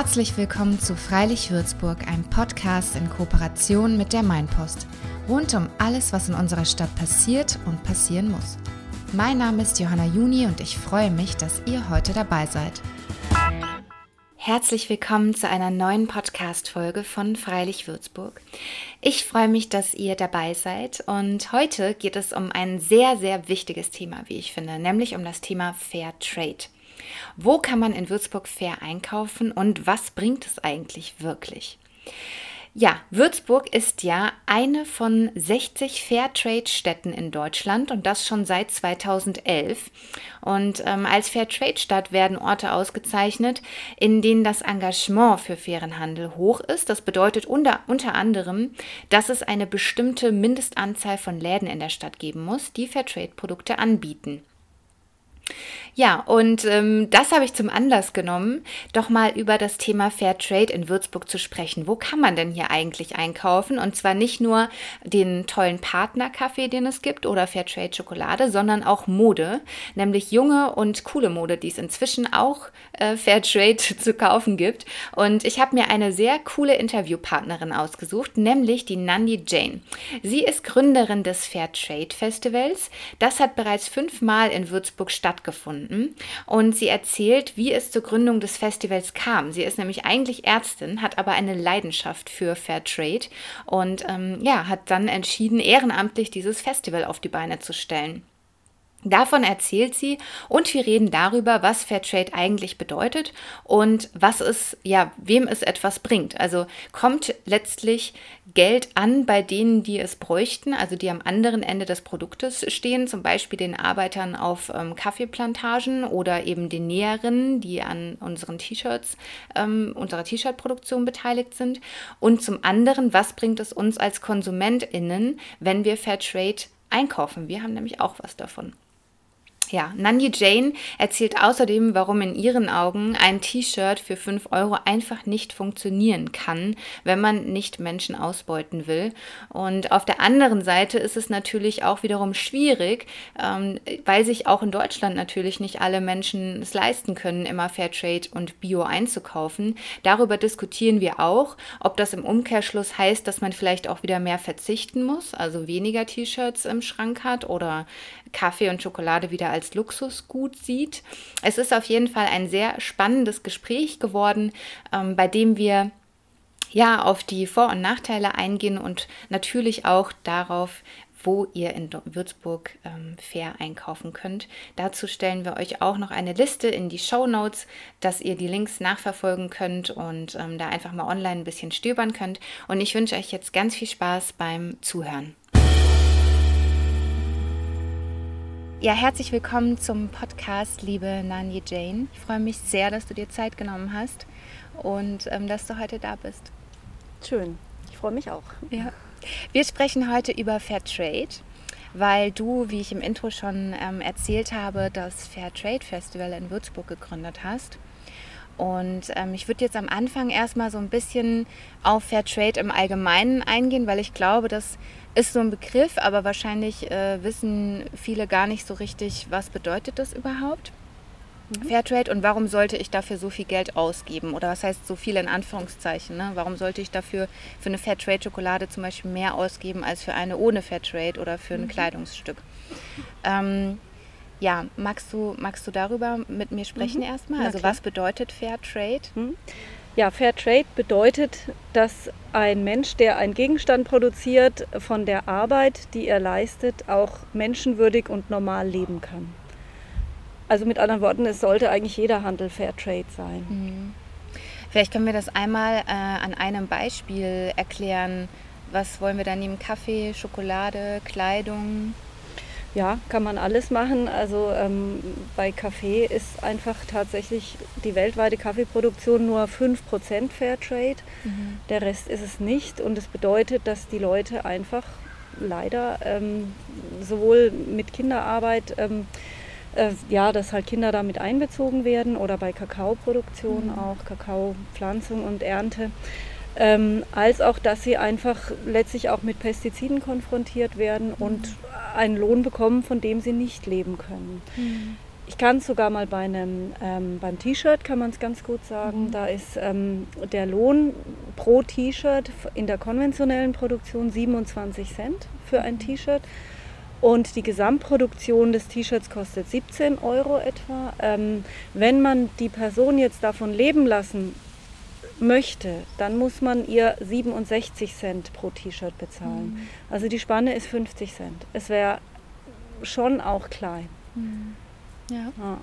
Herzlich willkommen zu Freilich Würzburg, einem Podcast in Kooperation mit der Mainpost. Rund um alles, was in unserer Stadt passiert und passieren muss. Mein Name ist Johanna Juni und ich freue mich, dass ihr heute dabei seid. Herzlich willkommen zu einer neuen Podcast-Folge von Freilich Würzburg. Ich freue mich, dass ihr dabei seid und heute geht es um ein sehr, sehr wichtiges Thema, wie ich finde, nämlich um das Thema Fair Trade. Wo kann man in Würzburg fair einkaufen und was bringt es eigentlich wirklich? Ja, Würzburg ist ja eine von 60 Fairtrade-Städten in Deutschland und das schon seit 2011. Und ähm, als Fairtrade-Stadt werden Orte ausgezeichnet, in denen das Engagement für fairen Handel hoch ist. Das bedeutet unter, unter anderem, dass es eine bestimmte Mindestanzahl von Läden in der Stadt geben muss, die Fairtrade-Produkte anbieten. Ja, und ähm, das habe ich zum Anlass genommen, doch mal über das Thema Fair Trade in Würzburg zu sprechen. Wo kann man denn hier eigentlich einkaufen? Und zwar nicht nur den tollen Partnerkaffee, den es gibt, oder Fair Trade Schokolade, sondern auch Mode, nämlich junge und coole Mode, die es inzwischen auch äh, Fair Trade zu kaufen gibt. Und ich habe mir eine sehr coole Interviewpartnerin ausgesucht, nämlich die Nandi Jane. Sie ist Gründerin des Fair Trade Festivals. Das hat bereits fünfmal in Würzburg stattgefunden gefunden und sie erzählt, wie es zur Gründung des Festivals kam. Sie ist nämlich eigentlich Ärztin, hat aber eine Leidenschaft für Fair Trade und ähm, ja, hat dann entschieden, ehrenamtlich dieses Festival auf die Beine zu stellen. Davon erzählt sie und wir reden darüber, was Fairtrade eigentlich bedeutet und was es, ja, wem es etwas bringt. Also kommt letztlich Geld an bei denen, die es bräuchten, also die am anderen Ende des Produktes stehen, zum Beispiel den Arbeitern auf ähm, Kaffeeplantagen oder eben den Näherinnen, die an unseren T-Shirts, ähm, unserer T-Shirt-Produktion beteiligt sind. Und zum anderen, was bringt es uns als KonsumentInnen, wenn wir Fairtrade einkaufen? Wir haben nämlich auch was davon. Ja, Nandi Jane erzählt außerdem, warum in ihren Augen ein T-Shirt für 5 Euro einfach nicht funktionieren kann, wenn man nicht Menschen ausbeuten will. Und auf der anderen Seite ist es natürlich auch wiederum schwierig, ähm, weil sich auch in Deutschland natürlich nicht alle Menschen es leisten können, immer Fairtrade und Bio einzukaufen. Darüber diskutieren wir auch, ob das im Umkehrschluss heißt, dass man vielleicht auch wieder mehr verzichten muss, also weniger T-Shirts im Schrank hat oder Kaffee und Schokolade wieder als Luxusgut sieht. Es ist auf jeden Fall ein sehr spannendes Gespräch geworden, ähm, bei dem wir ja auf die Vor- und Nachteile eingehen und natürlich auch darauf, wo ihr in Würzburg ähm, fair einkaufen könnt. Dazu stellen wir euch auch noch eine Liste in die Show Notes, dass ihr die Links nachverfolgen könnt und ähm, da einfach mal online ein bisschen stöbern könnt. Und ich wünsche euch jetzt ganz viel Spaß beim Zuhören. Ja, herzlich willkommen zum Podcast, liebe Nani Jane. Ich freue mich sehr, dass du dir Zeit genommen hast und ähm, dass du heute da bist. Schön, ich freue mich auch. Ja. Wir sprechen heute über Fair Trade, weil du, wie ich im Intro schon ähm, erzählt habe, das Fair Trade Festival in Würzburg gegründet hast. Und ähm, ich würde jetzt am Anfang erstmal so ein bisschen auf Fair Trade im Allgemeinen eingehen, weil ich glaube, das ist so ein Begriff, aber wahrscheinlich äh, wissen viele gar nicht so richtig, was bedeutet das überhaupt. Mhm. Fairtrade und warum sollte ich dafür so viel Geld ausgeben? Oder was heißt so viel in Anführungszeichen? Ne? Warum sollte ich dafür für eine Fairtrade-Schokolade zum Beispiel mehr ausgeben als für eine ohne Fairtrade oder für ein mhm. Kleidungsstück? Ähm, ja, magst du, magst du darüber mit mir sprechen mhm. erstmal? Also was bedeutet Fair Trade? Mhm. Ja, Fair Trade bedeutet, dass ein Mensch, der einen Gegenstand produziert, von der Arbeit, die er leistet, auch menschenwürdig und normal leben kann. Also mit anderen Worten, es sollte eigentlich jeder Handel Fair Trade sein. Mhm. Vielleicht können wir das einmal äh, an einem Beispiel erklären. Was wollen wir da nehmen? Kaffee, Schokolade, Kleidung? Ja, kann man alles machen. Also ähm, bei Kaffee ist einfach tatsächlich die weltweite Kaffeeproduktion nur 5% Fairtrade. Mhm. Der Rest ist es nicht. Und es das bedeutet, dass die Leute einfach leider ähm, sowohl mit Kinderarbeit, ähm, äh, ja, dass halt Kinder damit einbezogen werden oder bei Kakaoproduktion mhm. auch, Kakaopflanzung und Ernte. Ähm, als auch, dass sie einfach letztlich auch mit Pestiziden konfrontiert werden mhm. und einen Lohn bekommen, von dem sie nicht leben können. Mhm. ich kann es sogar mal bei einem, ähm, beim T-Shirt kann man es ganz gut sagen. Mhm. Da ist ähm, der Lohn pro T-Shirt in der konventionellen Produktion 27 Cent für ein mhm. T-Shirt. Und die Gesamtproduktion des T-Shirts kostet 17 Euro etwa. Ähm, wenn man die Person jetzt davon leben lassen möchte, dann muss man ihr 67 Cent pro T-Shirt bezahlen. Mhm. Also die Spanne ist 50 Cent. Es wäre schon auch klein. Mhm. Ja. ja.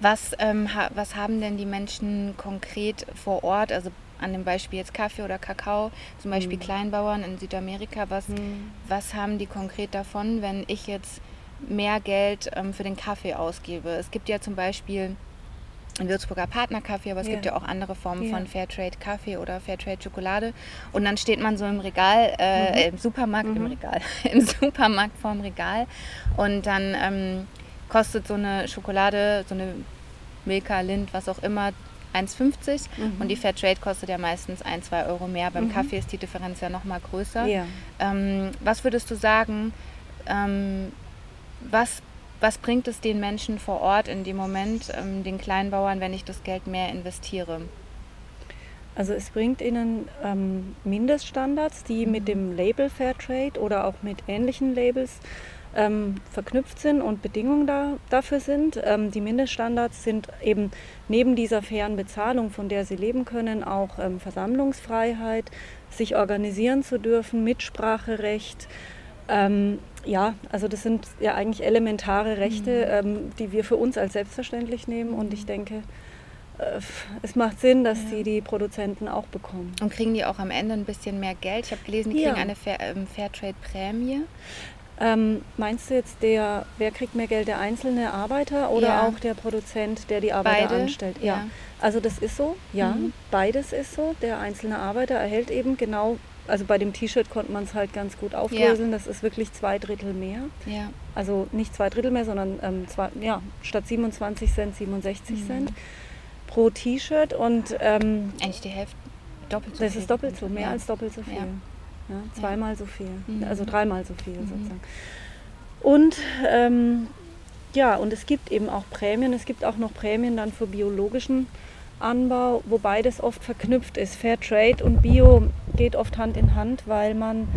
Was, ähm, ha was haben denn die Menschen konkret vor Ort, also an dem Beispiel jetzt Kaffee oder Kakao, zum Beispiel mhm. Kleinbauern in Südamerika, was, mhm. was haben die konkret davon, wenn ich jetzt mehr Geld ähm, für den Kaffee ausgebe? Es gibt ja zum Beispiel Würzburger Partnerkaffee, aber es ja. gibt ja auch andere Formen ja. von Fairtrade Kaffee oder Fairtrade Schokolade. Und dann steht man so im Regal, äh, mhm. im Supermarkt, mhm. im Regal, im Supermarkt vorm Regal und dann ähm, kostet so eine Schokolade, so eine Milka, Lind, was auch immer, 1,50 mhm. und die Fairtrade kostet ja meistens 1, 2 Euro mehr. Beim mhm. Kaffee ist die Differenz ja nochmal größer. Ja. Ähm, was würdest du sagen, ähm, was was bringt es den Menschen vor Ort in dem Moment, ähm, den Kleinbauern, wenn ich das Geld mehr investiere? Also es bringt ihnen ähm, Mindeststandards, die mhm. mit dem Label Fairtrade oder auch mit ähnlichen Labels ähm, verknüpft sind und Bedingungen da, dafür sind. Ähm, die Mindeststandards sind eben neben dieser fairen Bezahlung, von der sie leben können, auch ähm, Versammlungsfreiheit, sich organisieren zu dürfen, Mitspracherecht, ähm, ja, also das sind ja eigentlich elementare Rechte, mhm. ähm, die wir für uns als selbstverständlich nehmen und ich denke, äh, es macht Sinn, dass ja. die die Produzenten auch bekommen. Und kriegen die auch am Ende ein bisschen mehr Geld? Ich habe gelesen, die kriegen eine Fair, ähm, Fairtrade-Prämie. Ähm, meinst du jetzt der, wer kriegt mehr Geld, der einzelne Arbeiter oder ja. auch der Produzent, der die Arbeiter Beide? anstellt? Ja. ja. Also das ist so, ja, mhm. beides ist so. Der einzelne Arbeiter erhält eben genau also bei dem T-Shirt konnte man es halt ganz gut aufdröseln. Ja. Das ist wirklich zwei Drittel mehr. Ja. Also nicht zwei Drittel mehr, sondern ähm, zwei, ja, statt 27 Cent 67 mhm. Cent pro T-Shirt. Und ähm, eigentlich die Hälfte, doppelt so das viel. Das ist doppelt so, mehr ja. als doppelt so viel. Ja. zweimal so viel, mhm. also dreimal so viel mhm. sozusagen. Und ähm, ja, und es gibt eben auch Prämien. Es gibt auch noch Prämien dann für biologischen Anbau, wobei das oft verknüpft ist. Fair Trade und Bio geht oft Hand in Hand, weil man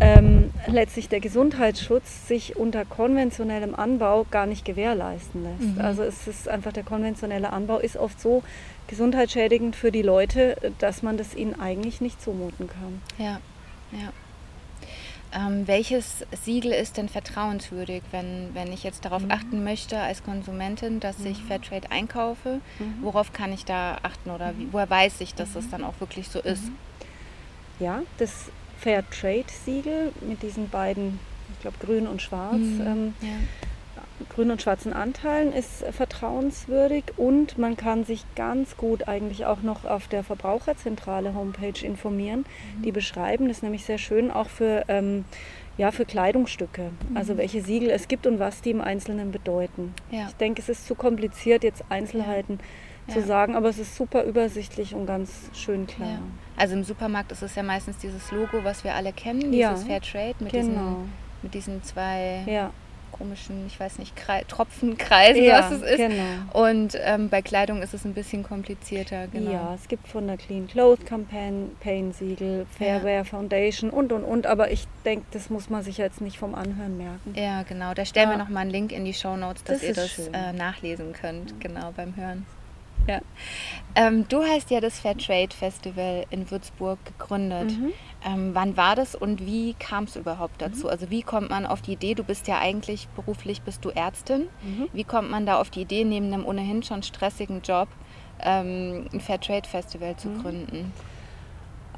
ähm, letztlich der Gesundheitsschutz sich unter konventionellem Anbau gar nicht gewährleisten lässt. Mhm. Also es ist einfach der konventionelle Anbau ist oft so gesundheitsschädigend für die Leute, dass man das ihnen eigentlich nicht zumuten kann. Ja, ja. Ähm, welches Siegel ist denn vertrauenswürdig, wenn, wenn ich jetzt darauf mhm. achten möchte als Konsumentin, dass mhm. ich Fairtrade einkaufe? Mhm. Worauf kann ich da achten oder wie, mhm. woher weiß ich, dass es mhm. dann auch wirklich so ist? Mhm. Ja, das Fairtrade-Siegel mit diesen beiden, ich glaube grün und schwarz, ähm, ja grünen und schwarzen Anteilen ist vertrauenswürdig und man kann sich ganz gut eigentlich auch noch auf der Verbraucherzentrale Homepage informieren. Mhm. Die beschreiben das nämlich sehr schön auch für, ähm, ja, für Kleidungsstücke, mhm. also welche Siegel es gibt und was die im Einzelnen bedeuten. Ja. Ich denke, es ist zu kompliziert, jetzt Einzelheiten ja. zu sagen, aber es ist super übersichtlich und ganz schön klar. Ja. Also im Supermarkt ist es ja meistens dieses Logo, was wir alle kennen, dieses Fairtrade mit, genau. diesen, mit diesen zwei ja komischen, ich weiß nicht, Kre Tropfenkreisen, ja, was es ist. Genau. Und ähm, bei Kleidung ist es ein bisschen komplizierter. Genau. Ja, es gibt von der Clean Clothes Campaign Siegel, Fairwear ja. Foundation und und und. Aber ich denke, das muss man sich jetzt nicht vom Anhören merken. Ja, genau. Da stellen ja. wir nochmal einen Link in die Show Notes, dass das ihr das äh, nachlesen könnt, genau beim Hören. Ja. Ähm, du hast ja das Fair Trade Festival in Würzburg gegründet. Mhm. Ähm, wann war das und wie kam es überhaupt dazu? Mhm. Also wie kommt man auf die Idee, du bist ja eigentlich beruflich, bist du Ärztin. Mhm. Wie kommt man da auf die Idee, neben einem ohnehin schon stressigen Job ähm, ein Fair Trade Festival zu mhm. gründen?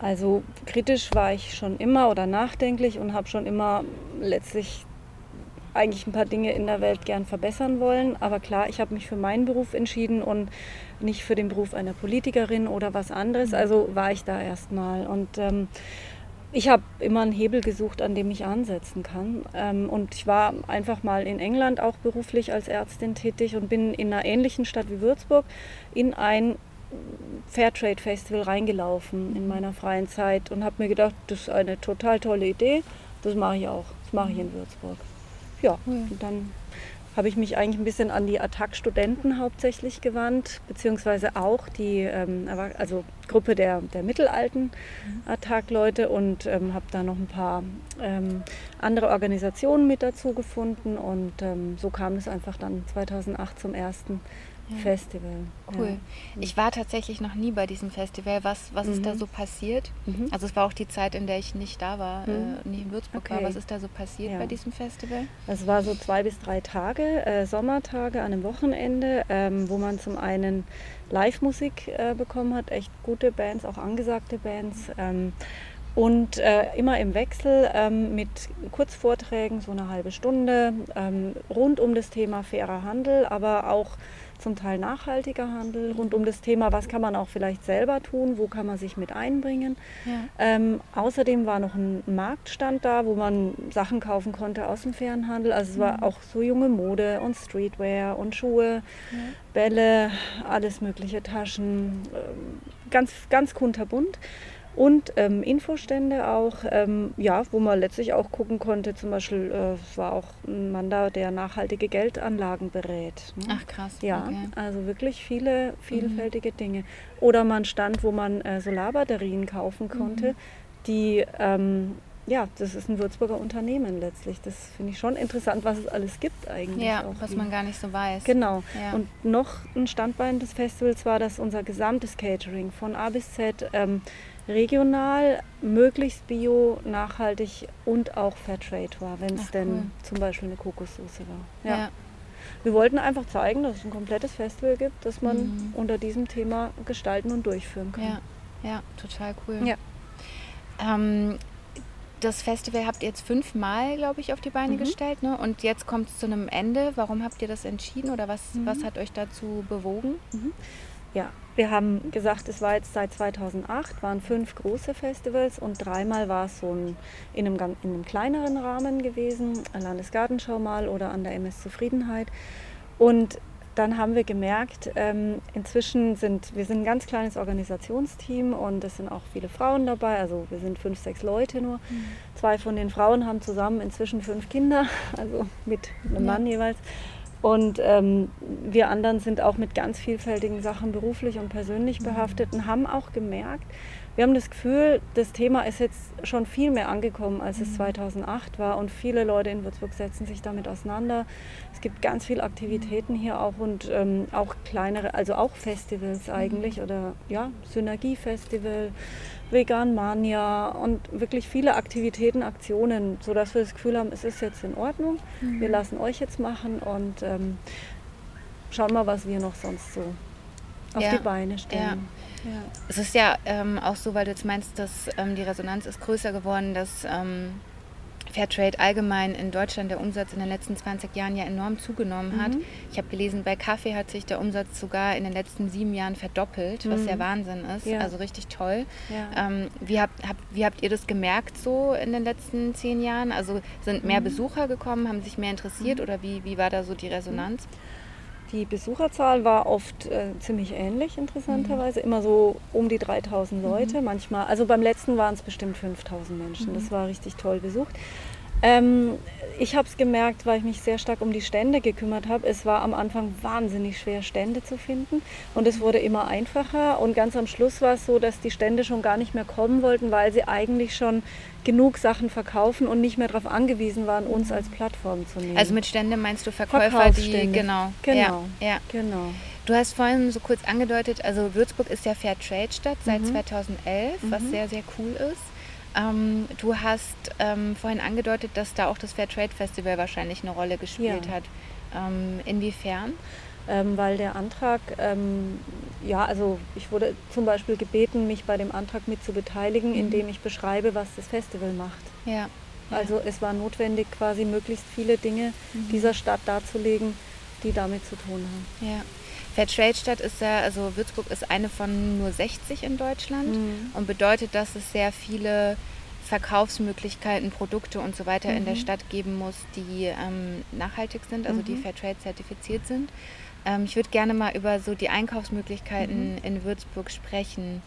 Also kritisch war ich schon immer oder nachdenklich und habe schon immer letztlich eigentlich ein paar Dinge in der Welt gern verbessern wollen. Aber klar, ich habe mich für meinen Beruf entschieden und nicht für den Beruf einer Politikerin oder was anderes. Mhm. Also war ich da erstmal. Und ähm, ich habe immer einen Hebel gesucht, an dem ich ansetzen kann. Ähm, und ich war einfach mal in England auch beruflich als Ärztin tätig und bin in einer ähnlichen Stadt wie Würzburg in ein Fairtrade Festival reingelaufen in meiner freien Zeit und habe mir gedacht, das ist eine total tolle Idee. Das mache ich auch. Das mache ich in. Würzburg ja, und dann habe ich mich eigentlich ein bisschen an die Attac-Studenten hauptsächlich gewandt, beziehungsweise auch die ähm, also Gruppe der, der mittelalten mhm. Attac-Leute und ähm, habe da noch ein paar ähm, andere Organisationen mit dazu gefunden und ähm, so kam es einfach dann 2008 zum ersten ja. Festival. Cool. Ja. Ich war tatsächlich noch nie bei diesem Festival. Was, was mhm. ist da mhm. so passiert? Mhm. Also es war auch die Zeit, in der ich nicht da war, mhm. äh, nicht in Würzburg okay. war. Was ist da so passiert ja. bei diesem Festival? Es war so zwei bis drei Tage, äh, Sommertage an einem Wochenende, ähm, wo man zum einen Live-Musik äh, bekommen hat, echt gute Bands, auch angesagte Bands. Ähm, und äh, immer im Wechsel ähm, mit Kurzvorträgen, so eine halbe Stunde, ähm, rund um das Thema fairer Handel, aber auch zum Teil nachhaltiger Handel, rund um das Thema, was kann man auch vielleicht selber tun, wo kann man sich mit einbringen. Ja. Ähm, außerdem war noch ein Marktstand da, wo man Sachen kaufen konnte aus dem fairen Handel. Also es war mhm. auch so junge Mode und Streetwear und Schuhe, ja. Bälle, alles mögliche, Taschen, ähm, ganz, ganz kunterbunt. Und ähm, Infostände auch, ähm, ja, wo man letztlich auch gucken konnte, zum Beispiel, äh, es war auch ein Mann da, der nachhaltige Geldanlagen berät. Ne? Ach krass. Ja, okay. also wirklich viele vielfältige mhm. Dinge. Oder man stand, wo man äh, Solarbatterien kaufen konnte, mhm. die ähm, ja, das ist ein Würzburger Unternehmen letztlich. Das finde ich schon interessant, was es alles gibt eigentlich. Ja, auch was wie. man gar nicht so weiß. Genau. Ja. Und noch ein Standbein des Festivals war, dass unser gesamtes Catering von A bis Z ähm, regional, möglichst bio, nachhaltig und auch Fairtrade war, wenn es denn cool. zum Beispiel eine Kokossoße war. Ja. ja. Wir wollten einfach zeigen, dass es ein komplettes Festival gibt, das man mhm. unter diesem Thema gestalten und durchführen kann. Ja, ja total cool. Ja. Ähm, das Festival habt ihr jetzt fünfmal, glaube ich, auf die Beine mhm. gestellt. Ne? Und jetzt kommt es zu einem Ende. Warum habt ihr das entschieden oder was, mhm. was hat euch dazu bewogen? Mhm. Ja, wir haben gesagt, es war jetzt seit 2008, waren fünf große Festivals und dreimal war es so ein, in, einem, in einem kleineren Rahmen gewesen, Landesgartenschau mal oder an der MS Zufriedenheit. Und dann haben wir gemerkt, ähm, inzwischen sind wir sind ein ganz kleines Organisationsteam und es sind auch viele Frauen dabei. Also wir sind fünf, sechs Leute nur. Mhm. Zwei von den Frauen haben zusammen inzwischen fünf Kinder, also mit einem ja. Mann jeweils. Und ähm, wir anderen sind auch mit ganz vielfältigen Sachen beruflich und persönlich mhm. behaftet und haben auch gemerkt, wir haben das Gefühl, das Thema ist jetzt schon viel mehr angekommen, als es 2008 mhm. war. Und viele Leute in Würzburg setzen sich damit auseinander. Es gibt ganz viele Aktivitäten hier auch und ähm, auch kleinere, also auch Festivals eigentlich mhm. oder ja, Synergiefestival. Vegan Mania und wirklich viele Aktivitäten, Aktionen, sodass wir das Gefühl haben, es ist jetzt in Ordnung. Mhm. Wir lassen euch jetzt machen und ähm, schauen mal, was wir noch sonst so auf ja. die Beine stellen. Ja. Ja. Es ist ja ähm, auch so, weil du jetzt meinst, dass ähm, die Resonanz ist größer geworden, dass ähm, Fairtrade allgemein in Deutschland der Umsatz in den letzten 20 Jahren ja enorm zugenommen hat. Mhm. Ich habe gelesen, bei Kaffee hat sich der Umsatz sogar in den letzten sieben Jahren verdoppelt, was mhm. ja Wahnsinn ist. Ja. Also richtig toll. Ja. Ähm, wie, habt, hab, wie habt ihr das gemerkt so in den letzten zehn Jahren? Also sind mehr mhm. Besucher gekommen, haben sich mehr interessiert mhm. oder wie, wie war da so die Resonanz? Die Besucherzahl war oft äh, ziemlich ähnlich, interessanterweise. Mhm. Immer so um die 3000 Leute. Mhm. Manchmal, also beim letzten waren es bestimmt 5000 Menschen. Mhm. Das war richtig toll besucht. Ähm, ich habe es gemerkt, weil ich mich sehr stark um die Stände gekümmert habe. Es war am Anfang wahnsinnig schwer, Stände zu finden. Und es wurde immer einfacher. Und ganz am Schluss war es so, dass die Stände schon gar nicht mehr kommen wollten, weil sie eigentlich schon genug Sachen verkaufen und nicht mehr darauf angewiesen waren, uns als Plattform zu nehmen. Also mit Stände meinst du Verkäufer, die genau, genau, ja, ja. genau. Du hast vorhin so kurz angedeutet, also Würzburg ist ja Fair Trade Stadt seit mhm. 2011, was mhm. sehr sehr cool ist. Ähm, du hast ähm, vorhin angedeutet, dass da auch das Fair Trade Festival wahrscheinlich eine Rolle gespielt ja. hat. Ähm, inwiefern? Ähm, weil der Antrag, ähm, ja, also ich wurde zum Beispiel gebeten, mich bei dem Antrag mit zu beteiligen, mhm. indem ich beschreibe, was das Festival macht. Ja. ja. Also es war notwendig, quasi möglichst viele Dinge mhm. dieser Stadt darzulegen, die damit zu tun haben. Ja. Fairtrade-Stadt ist ja, also Würzburg ist eine von nur 60 in Deutschland mhm. und bedeutet, dass es sehr viele Verkaufsmöglichkeiten, Produkte und so weiter mhm. in der mhm. Stadt geben muss, die ähm, nachhaltig sind, also mhm. die Fairtrade zertifiziert sind. Ähm, ich würde gerne mal über so die Einkaufsmöglichkeiten mhm. in Würzburg sprechen.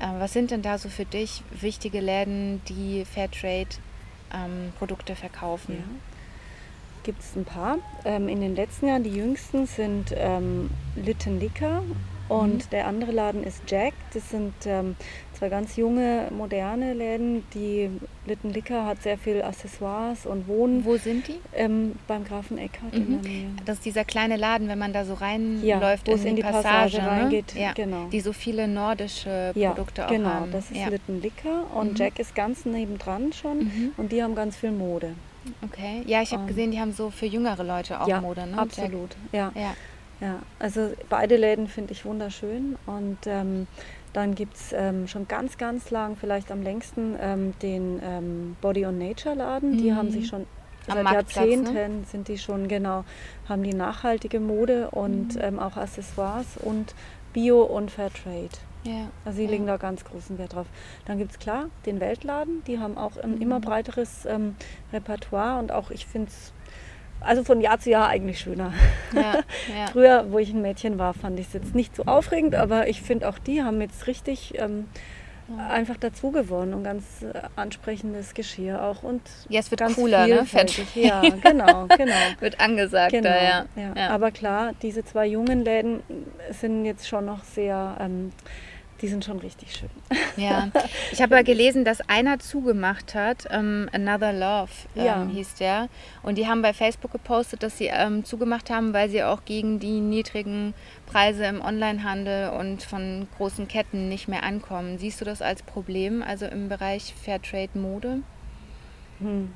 Ähm, was sind denn da so für dich wichtige Läden, die Fairtrade-Produkte ähm, verkaufen? Ja. Gibt es ein paar. Ähm, in den letzten Jahren, die jüngsten sind ähm, Litten Liquor und mhm. der andere Laden ist Jack. Das sind ähm, zwei ganz junge, moderne Läden. Die Litten Liquor hat sehr viel Accessoires und Wohnen. Wo sind die? Ähm, beim Grafen Eckhardt mhm. in der Nähe. Das ist dieser kleine Laden, wenn man da so reinläuft ja, in, in, die Passage, Passage ne? reingeht. Ja, genau. Die so viele nordische Produkte ja, auch genau, haben. Genau, das ist ja. Litten Liquor und mhm. Jack ist ganz nebendran schon mhm. und die haben ganz viel Mode. Okay, ja, ich habe um, ähm, gesehen, die haben so für jüngere Leute auch ja, Mode, ne? Absolut, ja. ja. Ja, also beide Läden finde ich wunderschön und ähm, dann gibt es ähm, schon ganz, ganz lang, vielleicht am längsten, ähm, den ähm, Body on Nature Laden. Mhm. Die haben sich schon am seit Jahrzehnten ne? sind die schon genau, haben die nachhaltige Mode und mhm. Ähm, auch Accessoires und Bio und Fairtrade. Ja, also sie ja. legen da ganz großen Wert drauf. Dann gibt es klar den Weltladen, die haben auch ein mhm. immer breiteres ähm, Repertoire und auch ich finde es also von Jahr zu Jahr eigentlich schöner. Ja, ja. Früher, wo ich ein Mädchen war, fand ich es jetzt nicht so aufregend, aber ich finde auch die haben jetzt richtig ähm, ja. einfach dazu gewonnen und ganz äh, ansprechendes Geschirr auch und ja, es wird ganz cooler, ne? Ja, genau, genau. wird angesagt, genau, da, ja. Aber klar, diese zwei jungen Läden sind jetzt schon noch sehr ähm, die sind schon richtig schön. Ja, ich habe ja gelesen, dass einer zugemacht hat, ähm, Another Love ähm, ja. hieß der. Und die haben bei Facebook gepostet, dass sie ähm, zugemacht haben, weil sie auch gegen die niedrigen Preise im Onlinehandel und von großen Ketten nicht mehr ankommen. Siehst du das als Problem, also im Bereich Fairtrade Mode? Hm.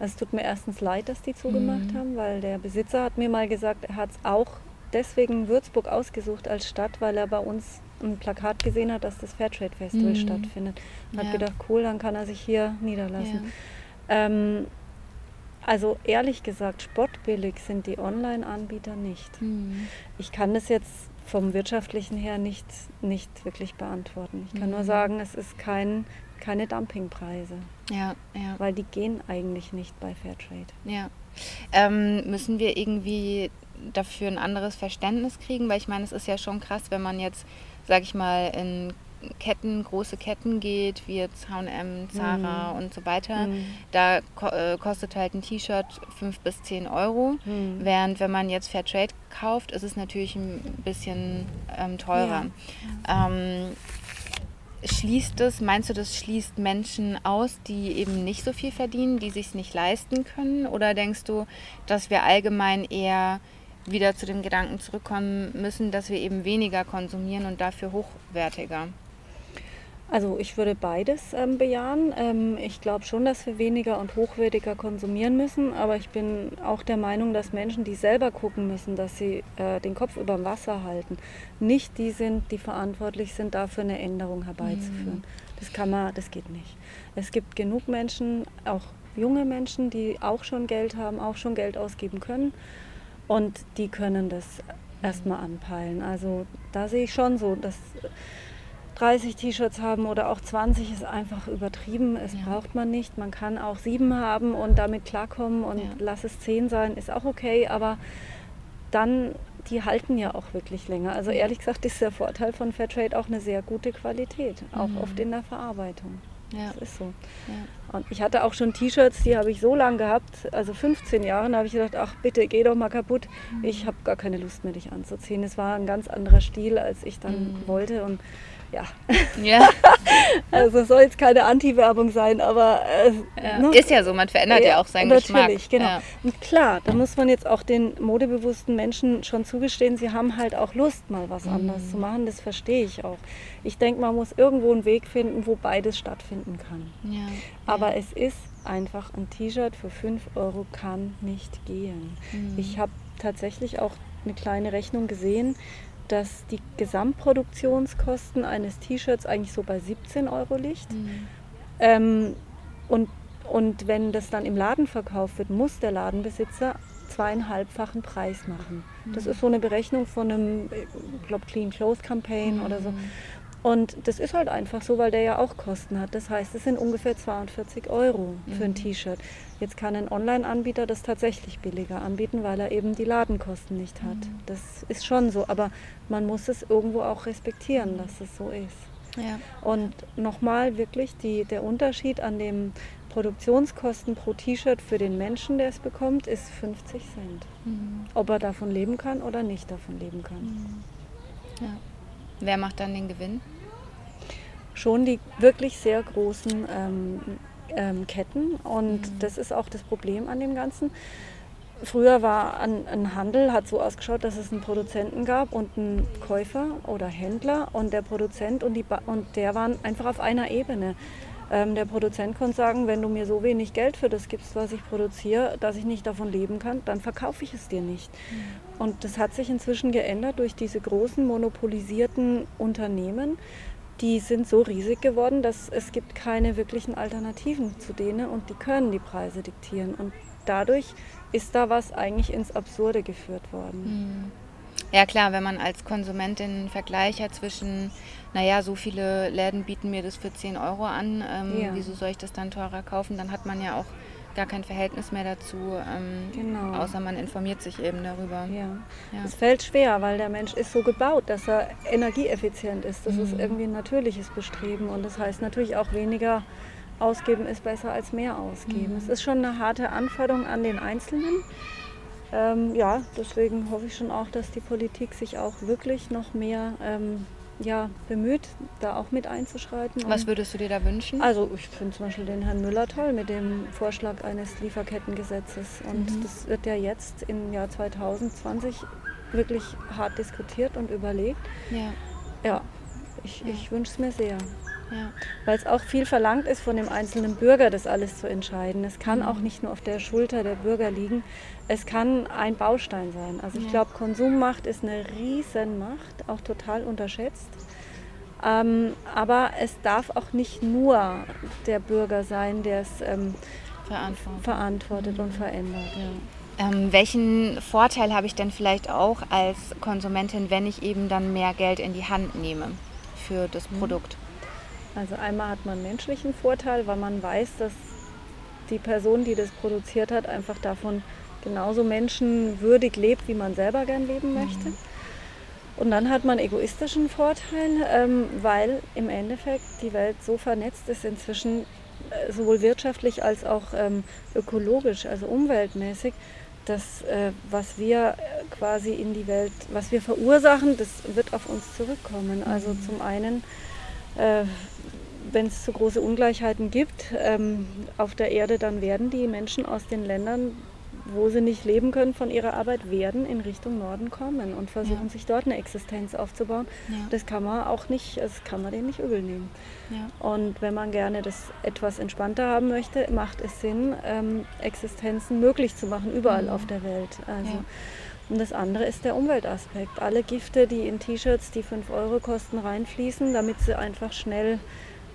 Also es tut mir erstens leid, dass die zugemacht mhm. haben, weil der Besitzer hat mir mal gesagt, er hat es auch deswegen Würzburg ausgesucht als Stadt, weil er bei uns ein Plakat gesehen hat, dass das Fairtrade Festival mhm. stattfindet. Und ja. hat gedacht, cool, dann kann er sich hier niederlassen. Ja. Ähm, also ehrlich gesagt, spottbillig sind die Online-Anbieter nicht. Mhm. Ich kann das jetzt vom wirtschaftlichen her nicht, nicht wirklich beantworten. Ich kann mhm. nur sagen, es ist kein, keine Dumpingpreise. Ja, ja. Weil die gehen eigentlich nicht bei Fairtrade. Ja. Ähm, müssen wir irgendwie dafür ein anderes Verständnis kriegen? Weil ich meine, es ist ja schon krass, wenn man jetzt sag ich mal, in Ketten, große Ketten geht, wie jetzt HM, Zara mhm. und so weiter, mhm. da ko äh, kostet halt ein T-Shirt 5 bis 10 Euro. Mhm. Während wenn man jetzt Fairtrade kauft, ist es natürlich ein bisschen ähm, teurer. Ja. Ähm, schließt es, meinst du, das schließt Menschen aus, die eben nicht so viel verdienen, die sich nicht leisten können? Oder denkst du, dass wir allgemein eher wieder zu dem Gedanken zurückkommen müssen, dass wir eben weniger konsumieren und dafür hochwertiger. Also ich würde beides ähm, bejahen. Ähm, ich glaube schon, dass wir weniger und hochwertiger konsumieren müssen, aber ich bin auch der Meinung, dass Menschen, die selber gucken müssen, dass sie äh, den Kopf über dem Wasser halten, nicht die sind, die verantwortlich sind, dafür eine Änderung herbeizuführen. Mhm. Das kann man, das geht nicht. Es gibt genug Menschen, auch junge Menschen, die auch schon Geld haben, auch schon Geld ausgeben können und die können das erstmal anpeilen. Also da sehe ich schon so, dass 30 T-Shirts haben oder auch 20 ist einfach übertrieben. Es ja. braucht man nicht. Man kann auch sieben haben und damit klarkommen und ja. lass es zehn sein, ist auch okay. Aber dann, die halten ja auch wirklich länger. Also ehrlich gesagt ist der Vorteil von Fairtrade auch eine sehr gute Qualität, auch mhm. oft in der Verarbeitung. Ja. Das ist so. Ja. Und ich hatte auch schon T-Shirts, die habe ich so lange gehabt, also 15 Jahre, da habe ich gedacht, ach bitte, geh doch mal kaputt. Mhm. Ich habe gar keine Lust mehr, dich anzuziehen. Es war ein ganz anderer Stil, als ich dann mhm. wollte. Und ja. ja. also soll jetzt keine Anti-Werbung sein, aber äh, ja. ne? ist ja so, man verändert ja, ja auch seinen natürlich, Geschmack. Natürlich, genau. Ja. Und klar, da muss man jetzt auch den modebewussten Menschen schon zugestehen, sie haben halt auch Lust, mal was mhm. anderes zu machen. Das verstehe ich auch. Ich denke, man muss irgendwo einen Weg finden, wo beides stattfinden kann. Aber es ist einfach ein T-Shirt für 5 Euro kann nicht gehen. Mhm. Ich habe tatsächlich auch eine kleine Rechnung gesehen dass die Gesamtproduktionskosten eines T-Shirts eigentlich so bei 17 Euro liegt. Mhm. Ähm, und, und wenn das dann im Laden verkauft wird, muss der Ladenbesitzer zweieinhalbfachen Preis machen. Mhm. Das ist so eine Berechnung von einem, ich glaube, Clean Clothes Campaign mhm. oder so. Und das ist halt einfach so, weil der ja auch Kosten hat. Das heißt, es sind ungefähr 42 Euro für ein mhm. T-Shirt. Jetzt kann ein Online-Anbieter das tatsächlich billiger anbieten, weil er eben die Ladenkosten nicht hat. Mhm. Das ist schon so, aber man muss es irgendwo auch respektieren, dass es so ist. Ja. Und nochmal wirklich die, der Unterschied an dem Produktionskosten pro T-Shirt für den Menschen, der es bekommt, ist 50 Cent. Mhm. Ob er davon leben kann oder nicht davon leben kann. Mhm. Ja. Wer macht dann den Gewinn? Schon die wirklich sehr großen ähm, ähm, Ketten. Und mhm. das ist auch das Problem an dem Ganzen. Früher war ein, ein, Handel, hat so ausgeschaut, dass es einen Produzenten gab und einen Käufer oder Händler und der Produzent und, die und der waren einfach auf einer Ebene. Ähm, der Produzent konnte sagen, wenn du mir so wenig Geld für das gibst, was ich produziere, dass ich nicht davon leben kann, dann verkaufe ich es dir nicht. Mhm. Und das hat sich inzwischen geändert durch diese großen monopolisierten Unternehmen. Die sind so riesig geworden, dass es gibt keine wirklichen Alternativen zu denen und die können die Preise diktieren. Und dadurch ist da was eigentlich ins Absurde geführt worden. Mhm. Ja klar, wenn man als Konsumentin einen Vergleich hat zwischen, naja, so viele Läden bieten mir das für 10 Euro an, ähm, ja. wieso soll ich das dann teurer kaufen, dann hat man ja auch gar kein Verhältnis mehr dazu, ähm, genau. außer man informiert sich eben darüber. Ja. ja. Es fällt schwer, weil der Mensch ist so gebaut, dass er energieeffizient ist. Das mhm. ist irgendwie ein natürliches Bestreben und das heißt natürlich auch weniger ausgeben ist besser als mehr ausgeben. Mhm. Es ist schon eine harte Anforderung an den Einzelnen. Ähm, ja, deswegen hoffe ich schon auch, dass die Politik sich auch wirklich noch mehr ähm, ja, bemüht, da auch mit einzuschreiten. Was würdest du dir da wünschen? Also ich finde zum Beispiel den Herrn Müller toll mit dem Vorschlag eines Lieferkettengesetzes. Und mhm. das wird ja jetzt im Jahr 2020 wirklich hart diskutiert und überlegt. Ja, ja ich, ja. ich wünsche es mir sehr. Ja. Weil es auch viel verlangt ist von dem einzelnen Bürger, das alles zu entscheiden. Es kann mhm. auch nicht nur auf der Schulter der Bürger liegen. Es kann ein Baustein sein. Also ich ja. glaube, Konsummacht ist eine Riesenmacht, auch total unterschätzt. Ähm, aber es darf auch nicht nur der Bürger sein, der es ähm, verantwortet, verantwortet mhm. und verändert. Ja. Ähm, welchen Vorteil habe ich denn vielleicht auch als Konsumentin, wenn ich eben dann mehr Geld in die Hand nehme für das mhm. Produkt? Also einmal hat man einen menschlichen Vorteil, weil man weiß, dass die Person, die das produziert hat, einfach davon genauso menschenwürdig lebt, wie man selber gern leben möchte. Mhm. Und dann hat man egoistischen Vorteil, ähm, weil im Endeffekt die Welt so vernetzt ist inzwischen, äh, sowohl wirtschaftlich als auch ähm, ökologisch, also umweltmäßig, dass äh, was wir quasi in die Welt, was wir verursachen, das wird auf uns zurückkommen. Also mhm. zum einen äh, wenn es zu große Ungleichheiten gibt ähm, auf der Erde, dann werden die Menschen aus den Ländern, wo sie nicht leben können von ihrer Arbeit, werden in Richtung Norden kommen und versuchen ja. sich dort eine Existenz aufzubauen. Ja. Das kann man auch nicht, das kann man denen nicht übel nehmen. Ja. Und wenn man gerne das etwas entspannter haben möchte, macht es Sinn, ähm, Existenzen möglich zu machen, überall mhm. auf der Welt. Also, und das andere ist der Umweltaspekt. Alle Gifte, die in T-Shirts, die 5 Euro kosten, reinfließen, damit sie einfach schnell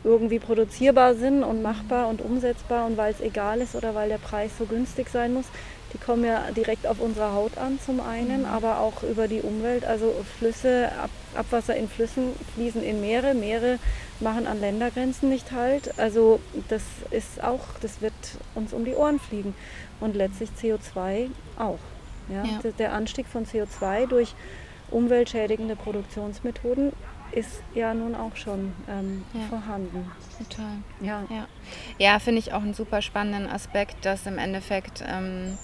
irgendwie produzierbar sind und machbar und umsetzbar und weil es egal ist oder weil der Preis so günstig sein muss. Die kommen ja direkt auf unsere Haut an zum einen, mhm. aber auch über die Umwelt. Also Flüsse, Ab Abwasser in Flüssen fließen in Meere, Meere machen an Ländergrenzen nicht halt. Also das ist auch, das wird uns um die Ohren fliegen. Und letztlich CO2 auch. Ja? ja. Der Anstieg von CO2 durch umweltschädigende Produktionsmethoden ist ja nun auch schon ähm, ja. vorhanden. Total. Ja, ja. ja finde ich auch einen super spannenden Aspekt, dass im Endeffekt ähm,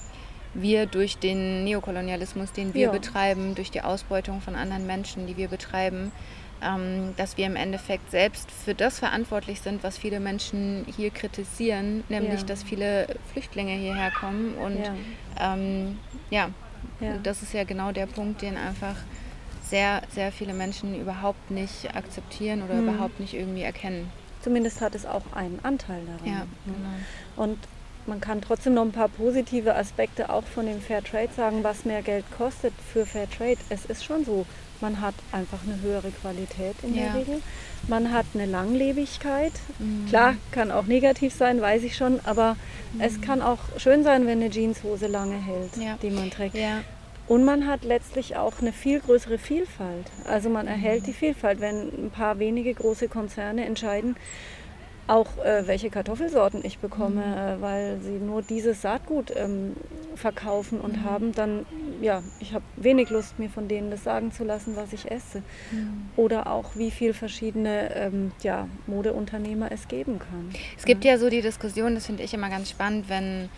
wir durch den Neokolonialismus, den wir ja. betreiben, durch die Ausbeutung von anderen Menschen, die wir betreiben, ähm, dass wir im Endeffekt selbst für das verantwortlich sind, was viele Menschen hier kritisieren, nämlich ja. dass viele Flüchtlinge hierher kommen. Und ja. Ähm, ja, das ist ja genau der Punkt, den einfach sehr, sehr viele Menschen überhaupt nicht akzeptieren oder mhm. überhaupt nicht irgendwie erkennen. Zumindest hat es auch einen Anteil daran. Ja, genau. Und man kann trotzdem noch ein paar positive Aspekte auch von dem Fair Trade sagen, was mehr Geld kostet für Fair Trade. Es ist schon so, man hat einfach eine höhere Qualität in ja. der Regel. Man hat eine Langlebigkeit. Mhm. Klar, kann auch negativ sein, weiß ich schon, aber mhm. es kann auch schön sein, wenn eine Jeanshose lange hält, ja. die man trägt. Ja. Und man hat letztlich auch eine viel größere Vielfalt. Also man erhält die Vielfalt, wenn ein paar wenige große Konzerne entscheiden, auch äh, welche Kartoffelsorten ich bekomme, mhm. äh, weil sie nur dieses Saatgut ähm, verkaufen und mhm. haben, dann, ja, ich habe wenig Lust, mir von denen das sagen zu lassen, was ich esse. Mhm. Oder auch, wie viele verschiedene ähm, ja, Modeunternehmer es geben kann. Es gibt ja. ja so die Diskussion, das finde ich immer ganz spannend, wenn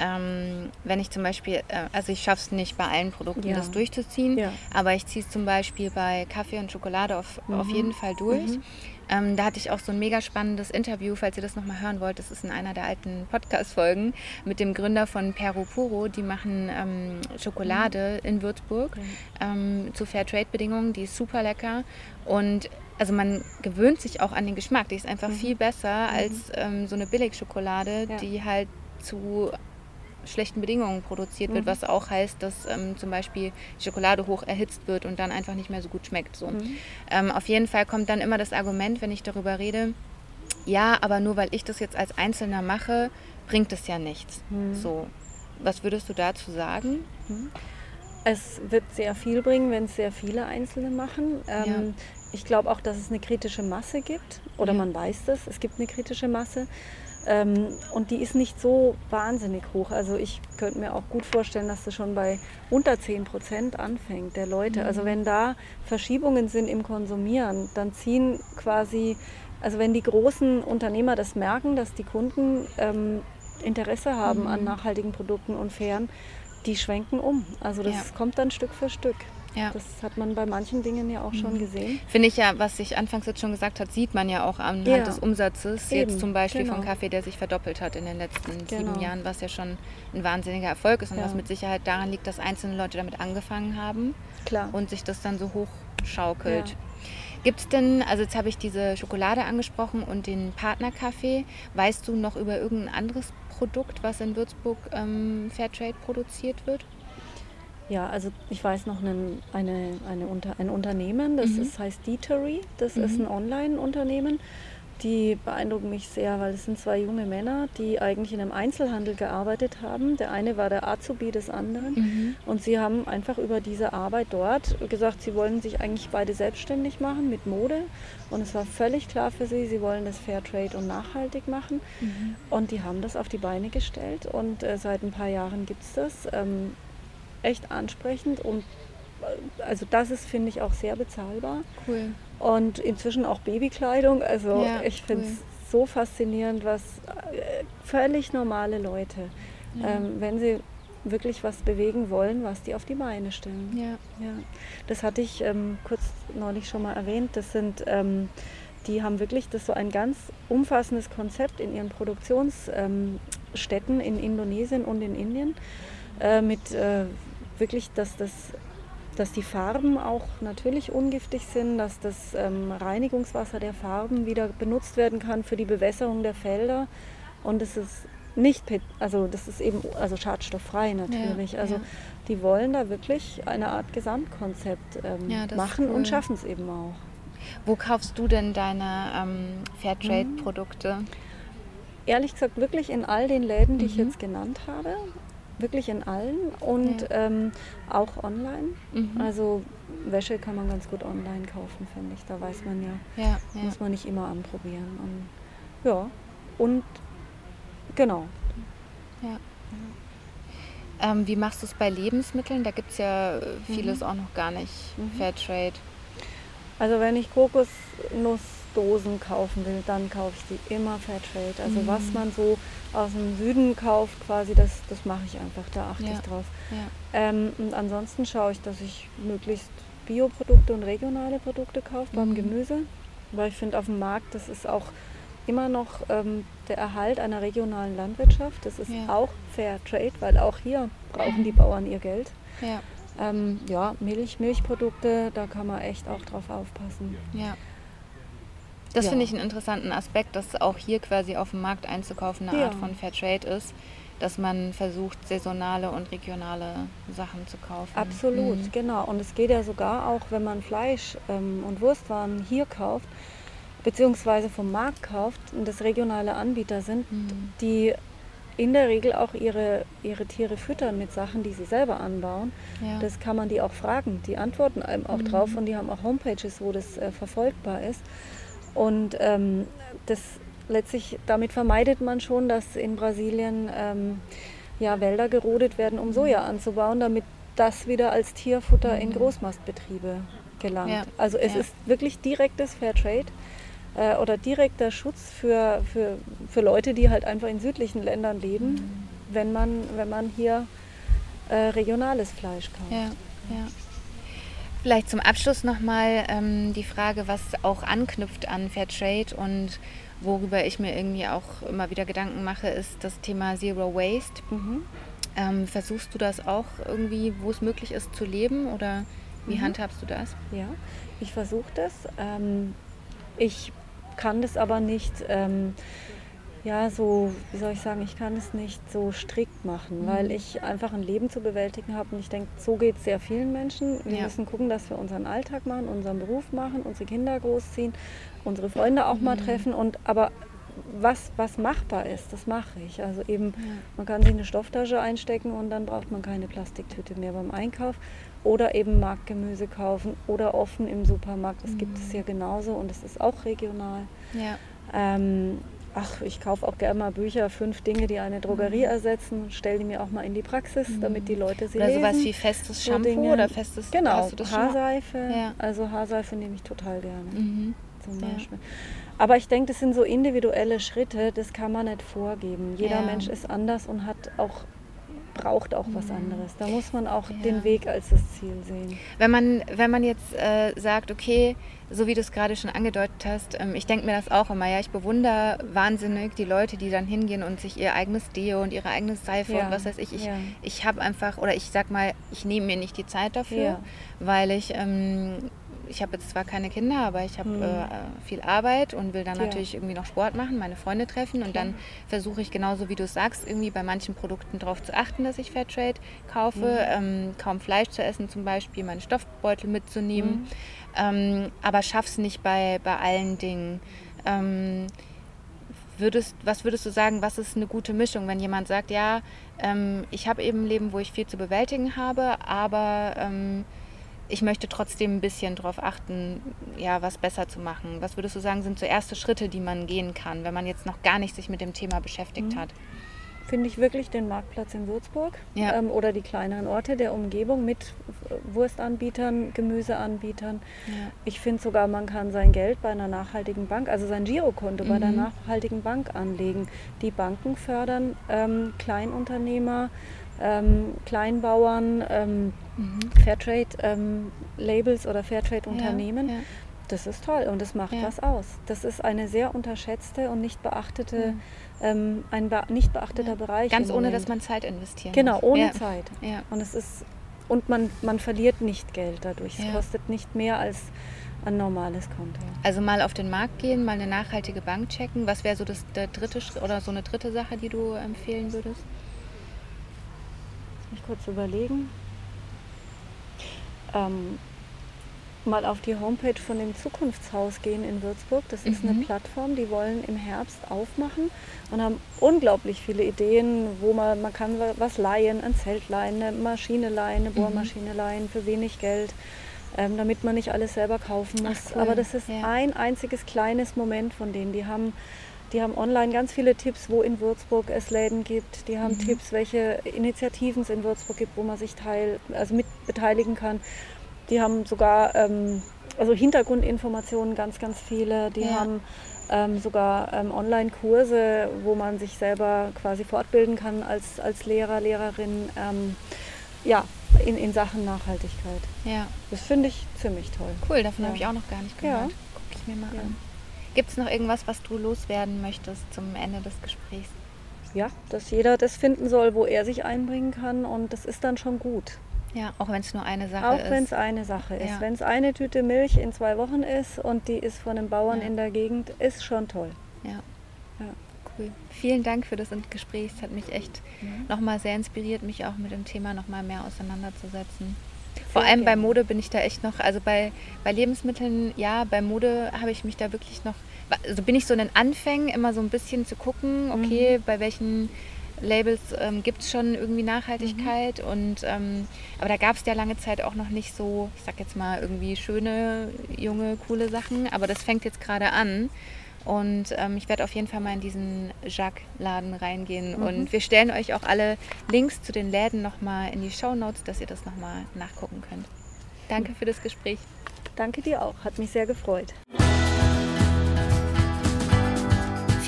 ähm, wenn ich zum Beispiel, äh, also ich schaffe es nicht bei allen Produkten, ja. das durchzuziehen, ja. aber ich ziehe es zum Beispiel bei Kaffee und Schokolade auf, mhm. auf jeden Fall durch. Mhm. Ähm, da hatte ich auch so ein mega spannendes Interview, falls ihr das nochmal hören wollt. Das ist in einer der alten Podcast-Folgen mit dem Gründer von Peru Puro. Die machen ähm, Schokolade mhm. in Würzburg okay. ähm, zu Fairtrade-Bedingungen. Die ist super lecker. Und also man gewöhnt sich auch an den Geschmack. Die ist einfach mhm. viel besser mhm. als ähm, so eine Billigschokolade, ja. die halt zu schlechten Bedingungen produziert wird, mhm. was auch heißt, dass ähm, zum Beispiel Schokolade hoch erhitzt wird und dann einfach nicht mehr so gut schmeckt. So. Mhm. Ähm, auf jeden Fall kommt dann immer das Argument, wenn ich darüber rede, ja, aber nur weil ich das jetzt als Einzelner mache, bringt es ja nichts. Mhm. So, was würdest du dazu sagen? Mhm. Es wird sehr viel bringen, wenn es sehr viele Einzelne machen. Ähm, ja. Ich glaube auch, dass es eine kritische Masse gibt, oder man weiß das, es gibt eine kritische Masse. Ähm, und die ist nicht so wahnsinnig hoch. Also ich könnte mir auch gut vorstellen, dass das schon bei unter 10 Prozent anfängt der Leute. Also mhm. Also wenn da Verschiebungen sind im Konsumieren, dann ziehen quasi, also wenn die großen Unternehmer das merken, dass die Kunden ähm, Interesse haben mhm. an nachhaltigen Produkten und fairen, die schwenken um. Also das ja. kommt dann Stück für Stück. Ja. Das hat man bei manchen Dingen ja auch schon mhm. gesehen. Finde ich ja, was ich anfangs jetzt schon gesagt habe, sieht man ja auch anhand ja. des Umsatzes. Eben. Jetzt zum Beispiel genau. vom Kaffee, der sich verdoppelt hat in den letzten genau. sieben Jahren, was ja schon ein wahnsinniger Erfolg ist und ja. was mit Sicherheit daran liegt, dass einzelne Leute damit angefangen haben Klar. und sich das dann so hochschaukelt. Ja. Gibt es denn, also jetzt habe ich diese Schokolade angesprochen und den Partnerkaffee. Weißt du noch über irgendein anderes Produkt, was in Würzburg ähm, Fairtrade produziert wird? Ja, also ich weiß noch einen, eine, eine Unter, ein Unternehmen, das mhm. ist, heißt Deetery, das mhm. ist ein Online-Unternehmen. Die beeindrucken mich sehr, weil es sind zwei junge Männer, die eigentlich in einem Einzelhandel gearbeitet haben. Der eine war der Azubi des anderen mhm. und sie haben einfach über diese Arbeit dort gesagt, sie wollen sich eigentlich beide selbstständig machen mit Mode und es war völlig klar für sie, sie wollen das Fairtrade und nachhaltig machen mhm. und die haben das auf die Beine gestellt und äh, seit ein paar Jahren gibt es das. Ähm, echt ansprechend und äh, also das ist, finde ich, auch sehr bezahlbar. Cool. Und inzwischen auch Babykleidung. Also ja, ich finde es cool. so faszinierend, was äh, völlig normale Leute, ja. ähm, wenn sie wirklich was bewegen wollen, was die auf die Beine stellen. Ja. ja. Das hatte ich ähm, kurz neulich schon mal erwähnt. Das sind, ähm, die haben wirklich das so ein ganz umfassendes Konzept in ihren Produktionsstätten ähm, in Indonesien und in Indien äh, mit äh, wirklich, dass, das, dass die Farben auch natürlich ungiftig sind, dass das ähm, Reinigungswasser der Farben wieder benutzt werden kann für die Bewässerung der Felder. Und es ist nicht, also das ist eben also schadstofffrei natürlich. Ja, also ja. die wollen da wirklich eine Art Gesamtkonzept ähm, ja, machen cool. und schaffen es eben auch. Wo kaufst du denn deine ähm, Fairtrade-Produkte? Ehrlich gesagt, wirklich in all den Läden, die mhm. ich jetzt genannt habe wirklich in allen und ja. ähm, auch online. Mhm. Also Wäsche kann man ganz gut online kaufen, finde ich. Da weiß man ja, ja, ja, muss man nicht immer anprobieren. Und, ja, und genau. Ja. Ähm, wie machst du es bei Lebensmitteln? Da gibt es ja vieles mhm. auch noch gar nicht. Mhm. Fairtrade. Also wenn ich Kokosnuss Dosen kaufen will, dann kaufe ich die immer Fairtrade. Also mhm. was man so aus dem Süden kauft, quasi, das, das mache ich einfach, da achte ja. ich drauf. Ja. Ähm, und ansonsten schaue ich, dass ich möglichst Bioprodukte und regionale Produkte kaufe beim mhm. Gemüse, weil ich finde auf dem Markt, das ist auch immer noch ähm, der Erhalt einer regionalen Landwirtschaft. Das ist ja. auch Fair Trade, weil auch hier brauchen die Bauern ihr Geld. Ja. Ähm, ja, Milch, Milchprodukte, da kann man echt auch drauf aufpassen. Ja. Das ja. finde ich einen interessanten Aspekt, dass auch hier quasi auf dem Markt einzukaufen eine ja. Art von Fairtrade ist, dass man versucht, saisonale und regionale Sachen zu kaufen. Absolut, mhm. genau. Und es geht ja sogar auch, wenn man Fleisch ähm, und Wurstwaren hier kauft, beziehungsweise vom Markt kauft und das regionale Anbieter sind, mhm. die in der Regel auch ihre, ihre Tiere füttern mit Sachen, die sie selber anbauen. Ja. Das kann man die auch fragen. Die antworten einem auch mhm. drauf und die haben auch Homepages, wo das äh, verfolgbar ist. Und ähm, das letztlich damit vermeidet man schon, dass in Brasilien ähm, ja, Wälder gerodet werden, um Soja anzubauen, damit das wieder als Tierfutter in Großmastbetriebe gelangt. Ja. Also es ja. ist wirklich direktes Fairtrade äh, oder direkter Schutz für, für, für Leute, die halt einfach in südlichen Ländern leben, mhm. wenn, man, wenn man hier äh, regionales Fleisch kauft. Ja, ja. Vielleicht zum Abschluss nochmal ähm, die Frage, was auch anknüpft an Fairtrade und worüber ich mir irgendwie auch immer wieder Gedanken mache, ist das Thema Zero Waste. Mhm. Ähm, versuchst du das auch irgendwie, wo es möglich ist, zu leben oder wie mhm. handhabst du das? Ja, ich versuche das. Ähm, ich kann das aber nicht, ähm, ja, so, wie soll ich sagen, ich kann es nicht so strikt machen, mhm. weil ich einfach ein Leben zu bewältigen habe. Und ich denke, so geht es sehr vielen Menschen. Wir ja. müssen gucken, dass wir unseren Alltag machen, unseren Beruf machen, unsere Kinder großziehen, unsere Freunde auch mhm. mal treffen. Und aber was, was machbar ist, das mache ich. Also eben, ja. man kann sich eine Stofftasche einstecken und dann braucht man keine Plastiktüte mehr beim Einkauf oder eben Marktgemüse kaufen oder offen im Supermarkt. Das mhm. gibt es mhm. hier genauso und es ist auch regional. Ja. Ähm, ach, ich kaufe auch gerne mal Bücher, fünf Dinge, die eine Drogerie mhm. ersetzen, stelle die mir auch mal in die Praxis, mhm. damit die Leute sie oder lesen. sowas wie festes Shampoo Dinge. oder festes Genau, Haarseife. Ja. Also Haarseife nehme ich total gerne. Mhm. Zum Beispiel. Ja. Aber ich denke, das sind so individuelle Schritte, das kann man nicht vorgeben. Jeder ja. Mensch ist anders und hat auch braucht auch was anderes. Da muss man auch ja. den Weg als das Ziel sehen. Wenn man, wenn man jetzt äh, sagt, okay, so wie du es gerade schon angedeutet hast, ähm, ich denke mir das auch immer, ja, ich bewundere wahnsinnig die Leute, die dann hingehen und sich ihr eigenes Deo und ihre eigene Seife ja. und was weiß ich. Ich, ja. ich habe einfach, oder ich sag mal, ich nehme mir nicht die Zeit dafür, weil ich ähm, ich habe jetzt zwar keine Kinder, aber ich habe mhm. äh, viel Arbeit und will dann ja. natürlich irgendwie noch Sport machen, meine Freunde treffen und dann versuche ich genauso wie du sagst, irgendwie bei manchen Produkten darauf zu achten, dass ich Fairtrade kaufe, mhm. ähm, kaum Fleisch zu essen zum Beispiel, meine Stoffbeutel mitzunehmen, mhm. ähm, aber schaff's nicht bei, bei allen Dingen. Ähm, würdest, was würdest du sagen, was ist eine gute Mischung, wenn jemand sagt, ja, ähm, ich habe eben ein Leben, wo ich viel zu bewältigen habe, aber ähm, ich möchte trotzdem ein bisschen darauf achten, ja, was besser zu machen. Was würdest du sagen, sind so erste Schritte, die man gehen kann, wenn man jetzt noch gar nicht sich mit dem Thema beschäftigt mhm. hat? Finde ich wirklich den Marktplatz in Würzburg ja. ähm, oder die kleineren Orte der Umgebung mit Wurstanbietern, Gemüseanbietern. Ja. Ich finde sogar, man kann sein Geld bei einer nachhaltigen Bank, also sein Girokonto mhm. bei der nachhaltigen Bank anlegen. Die Banken fördern Kleinunternehmer, ähm, Kleinbauern, ähm, mhm. Fairtrade-Labels ähm, oder Fairtrade-Unternehmen. Ja. Das ist toll und das macht ja. was aus. Das ist eine sehr unterschätzte und nicht beachtete, ähm, ein be nicht beachteter Bereich. Ganz ohne, dass man Zeit investiert. Genau, ohne Zeit. Und es ist und man, man verliert nicht Geld dadurch. Es kostet nicht mehr als ein normales Konto. Also mal auf den Markt gehen, mal eine nachhaltige Bank checken. Was wäre so das der dritte oder so eine dritte Sache, die du empfehlen würdest? mich kurz überlegen. Ähm, mal auf die Homepage von dem Zukunftshaus gehen in Würzburg. Das ist mhm. eine Plattform, die wollen im Herbst aufmachen und haben unglaublich viele Ideen, wo man, man kann was leihen, ein Zelt leihen, eine Maschine leihen, eine mhm. Bohrmaschine leihen für wenig Geld, ähm, damit man nicht alles selber kaufen muss. Ach, cool. Aber das ist ja. ein einziges kleines Moment von denen. Die haben die haben online ganz viele Tipps, wo in Würzburg es Läden gibt. Die haben mhm. Tipps, welche Initiativen es in Würzburg gibt, wo man sich teil, also mit beteiligen kann. Die haben sogar ähm, also Hintergrundinformationen ganz, ganz viele. Die ja. haben ähm, sogar ähm, Online-Kurse, wo man sich selber quasi fortbilden kann als, als Lehrer, Lehrerin. Ähm, ja, in, in Sachen Nachhaltigkeit. Ja. Das finde ich ziemlich toll. Cool, davon ja. habe ich auch noch gar nicht gehört. Ja. Gucke ich mir mal ja. an. Gibt es noch irgendwas, was du loswerden möchtest zum Ende des Gesprächs? Ja, dass jeder das finden soll, wo er sich einbringen kann und das ist dann schon gut. Ja, auch wenn es nur eine Sache auch ist. Auch wenn es eine Sache ist. Ja. Wenn es eine Tüte Milch in zwei Wochen ist und die ist von einem Bauern ja. in der Gegend, ist schon toll. Ja. ja. Cool. Vielen Dank für das Gespräch. Es hat mich echt mhm. nochmal sehr inspiriert, mich auch mit dem Thema nochmal mehr auseinanderzusetzen. Vor allem bei Mode bin ich da echt noch, also bei, bei Lebensmitteln, ja, bei Mode habe ich mich da wirklich noch, also bin ich so in den Anfängen immer so ein bisschen zu gucken, okay, mhm. bei welchen Labels ähm, gibt es schon irgendwie Nachhaltigkeit mhm. und ähm, aber da gab es ja lange Zeit auch noch nicht so, ich sag jetzt mal irgendwie schöne, junge, coole Sachen, aber das fängt jetzt gerade an Und ähm, ich werde auf jeden Fall mal in diesen Jacques-Laden reingehen. Mhm. Und wir stellen euch auch alle Links zu den Läden nochmal in die Show Notes, dass ihr das nochmal nachgucken könnt. Danke für das Gespräch. Danke dir auch, hat mich sehr gefreut.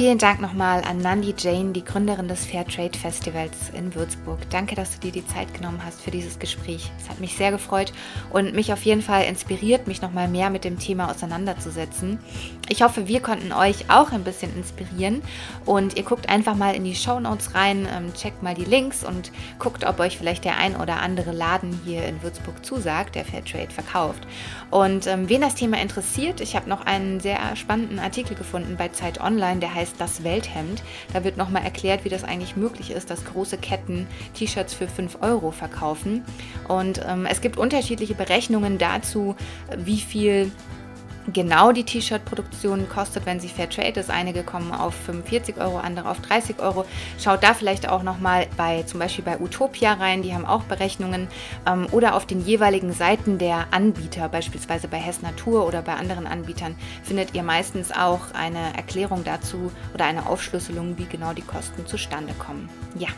Vielen Dank nochmal an Nandi Jane, die Gründerin des Fairtrade Festivals in Würzburg. Danke, dass du dir die Zeit genommen hast für dieses Gespräch. Es hat mich sehr gefreut und mich auf jeden Fall inspiriert, mich nochmal mehr mit dem Thema auseinanderzusetzen. Ich hoffe, wir konnten euch auch ein bisschen inspirieren und ihr guckt einfach mal in die Show Notes rein, ähm, checkt mal die Links und guckt, ob euch vielleicht der ein oder andere Laden hier in Würzburg zusagt, der Fairtrade verkauft. Und ähm, wen das Thema interessiert, ich habe noch einen sehr spannenden Artikel gefunden bei Zeit Online, der heißt heißt das Welthemd. Da wird nochmal erklärt, wie das eigentlich möglich ist, dass große Ketten T-Shirts für 5 Euro verkaufen. Und ähm, es gibt unterschiedliche Berechnungen dazu, wie viel genau die T-Shirt-Produktion kostet, wenn sie Fairtrade ist. Einige kommen auf 45 Euro, andere auf 30 Euro. Schaut da vielleicht auch nochmal bei zum Beispiel bei Utopia rein, die haben auch Berechnungen ähm, oder auf den jeweiligen Seiten der Anbieter, beispielsweise bei Hess Natur oder bei anderen Anbietern, findet ihr meistens auch eine Erklärung dazu oder eine Aufschlüsselung, wie genau die Kosten zustande kommen. Ja.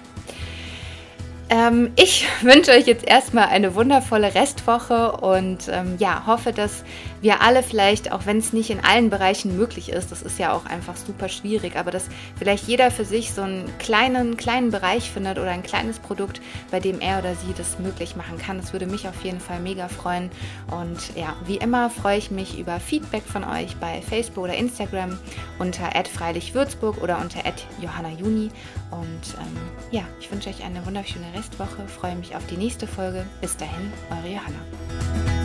Ähm, ich wünsche euch jetzt erstmal eine wundervolle Restwoche und ähm, ja, hoffe, dass wir alle vielleicht, auch wenn es nicht in allen Bereichen möglich ist, das ist ja auch einfach super schwierig, aber dass vielleicht jeder für sich so einen kleinen, kleinen Bereich findet oder ein kleines Produkt, bei dem er oder sie das möglich machen kann. Das würde mich auf jeden Fall mega freuen. Und ja, wie immer freue ich mich über Feedback von euch bei Facebook oder Instagram unter freilichwürzburg oder unter johannajuni. Und ähm, ja, ich wünsche euch eine wunderschöne Restwoche, freue mich auf die nächste Folge. Bis dahin, eure Johanna.